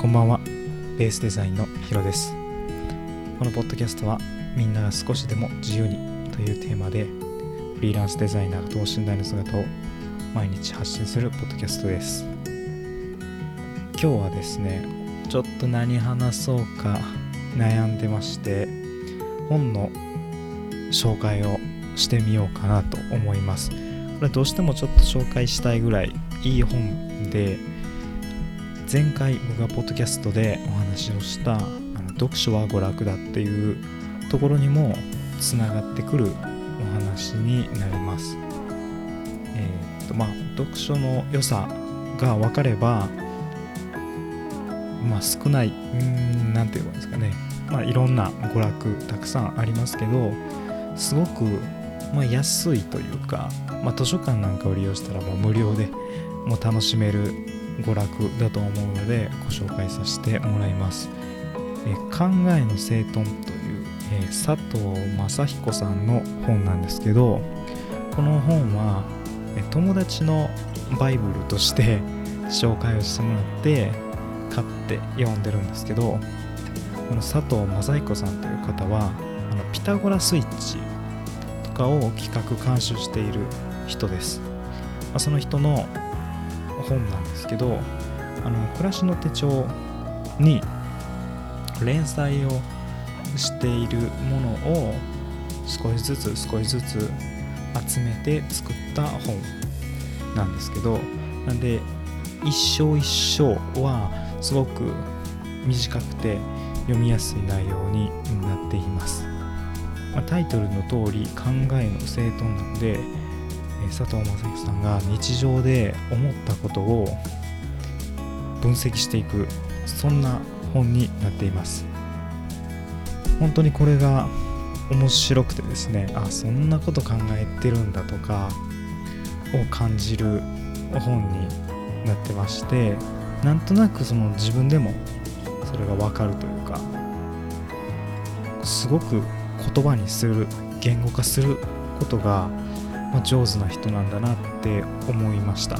こんばんは。ベースデザインのヒロです。このポッドキャストはみんなが少しでも自由にというテーマでフリーランスデザイナー等身大の姿を毎日発信するポッドキャストです。今日はですねちょっと何話そうか悩んでまして本の紹介をしてみようかなと思います。これどうしてもちょっと紹介したいぐらいいい本で前回僕がポッドキャストでお話をしたあの読書は娯楽だっていうところにもつながってくるお話になります。えー、っとまあ読書の良さが分かればまあ少ないうん何て言うんですかねまあいろんな娯楽たくさんありますけどすごくまあ、安いというか、まあ、図書館なんかを利用したらもう無料でもう楽しめる娯楽だと思うのでご紹介させてもらいます。え考えの整頓という、え佐藤正彦さんの本なんですけどこの本は、え友達のバイブルとして 紹介をしてもらって買って読んでるんですけどこの佐藤正彦さんという方はあのピタゴラスイッチとかを企画監修している人です、まあ、その人の本なんですけどあの暮らしの手帳に連載をしているものを少しずつ少しずつ集めて作った本なんですけどなんで一章一章はすごく短くて読みやすい内容になっています、まあ、タイトルの通り考えの整頓なので佐藤正樹さんが日常で思ったことを分析していくそんな本になっています。本当にこれが面白くてですねあそんなこと考えてるんだとかを感じる本になってましてなんとなくその自分でもそれが分かるというかすごく言葉にする言語化することがまあ、上手な人なんだなって思いました。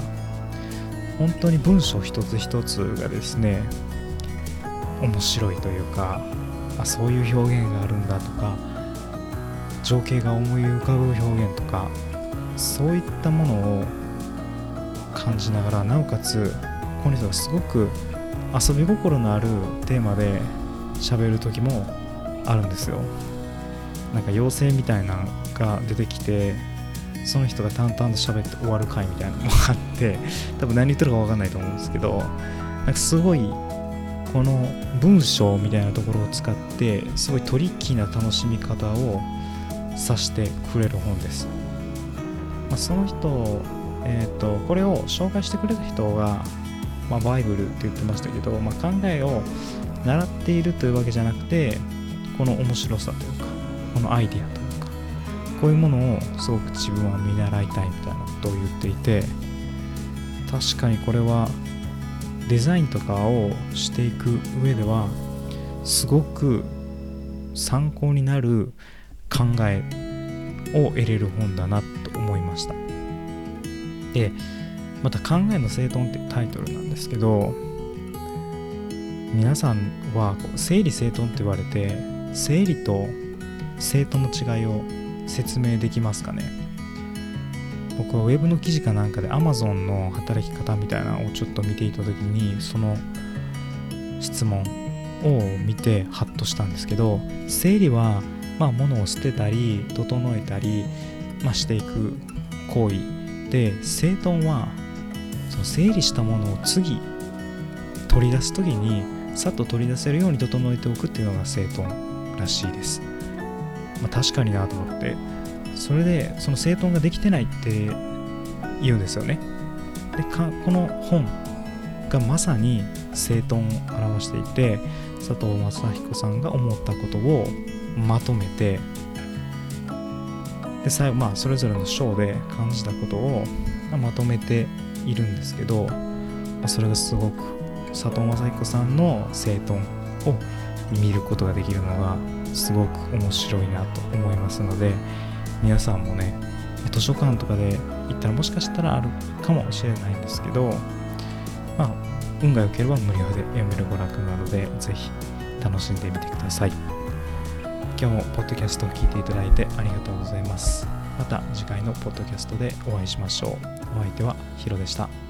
本当に文章一つ一つがですね面白いというかあそういう表現があるんだとか情景が思い浮かぶ表現とかそういったものを感じながらなおかつこの人がすごく遊び心のあるテーマで喋る時もあるんですよ。なんか妖精みたいなのが出てきてその人が淡々と喋って終わる回みたいなのもあって 多分何言ってるか分かんないと思うんですけどなんかすごいこの文章みたいなところを使ってすごいトリッキーな楽しみ方をさしてくれる本です、まあ、その人、えーと、これを紹介してくれた人が、まあ、バイブルって言ってましたけど、まあ、考えを習っているというわけじゃなくてこの面白さというかこのアイディアとこういうものをすごく自分は見習いたいみたいなことを言っていて確かにこれはデザインとかをしていく上ではすごく参考になる考えを得れる本だなと思いました。でまた「考えの整頓」ってタイトルなんですけど皆さんは整理整頓って言われて整理と整頓の違いを説明できますかね？僕は Web の記事かなんかで Amazon の働き方みたいなのをちょっと見ていた時にその質問を見てハッとしたんですけど整理はまあ物を捨てたり整えたり、まあ、していく行為で整頓はその整理したものを次取り出す時にさっと取り出せるように整えておくっていうのが整頓らしいです。まあ、確かになと思ってそれでその整頓ができてないって言うんですよね。でかこの本がまさに整頓を表していて佐藤正彦さんが思ったことをまとめてで最後まあそれぞれの章で感じたことをまとめているんですけど、まあ、それがすごく佐藤正彦さんの整頓を見ることができるのがすごく面白いなと思いますので皆さんもね図書館とかで行ったらもしかしたらあるかもしれないんですけどまあ運が良ければ無料で読める娯楽なのでぜひ楽しんでみてください。今日もポッドキャストを聞いていただいてありがとうございます。また次回のポッドキャストでお会いしましょう。お相手はヒロでした。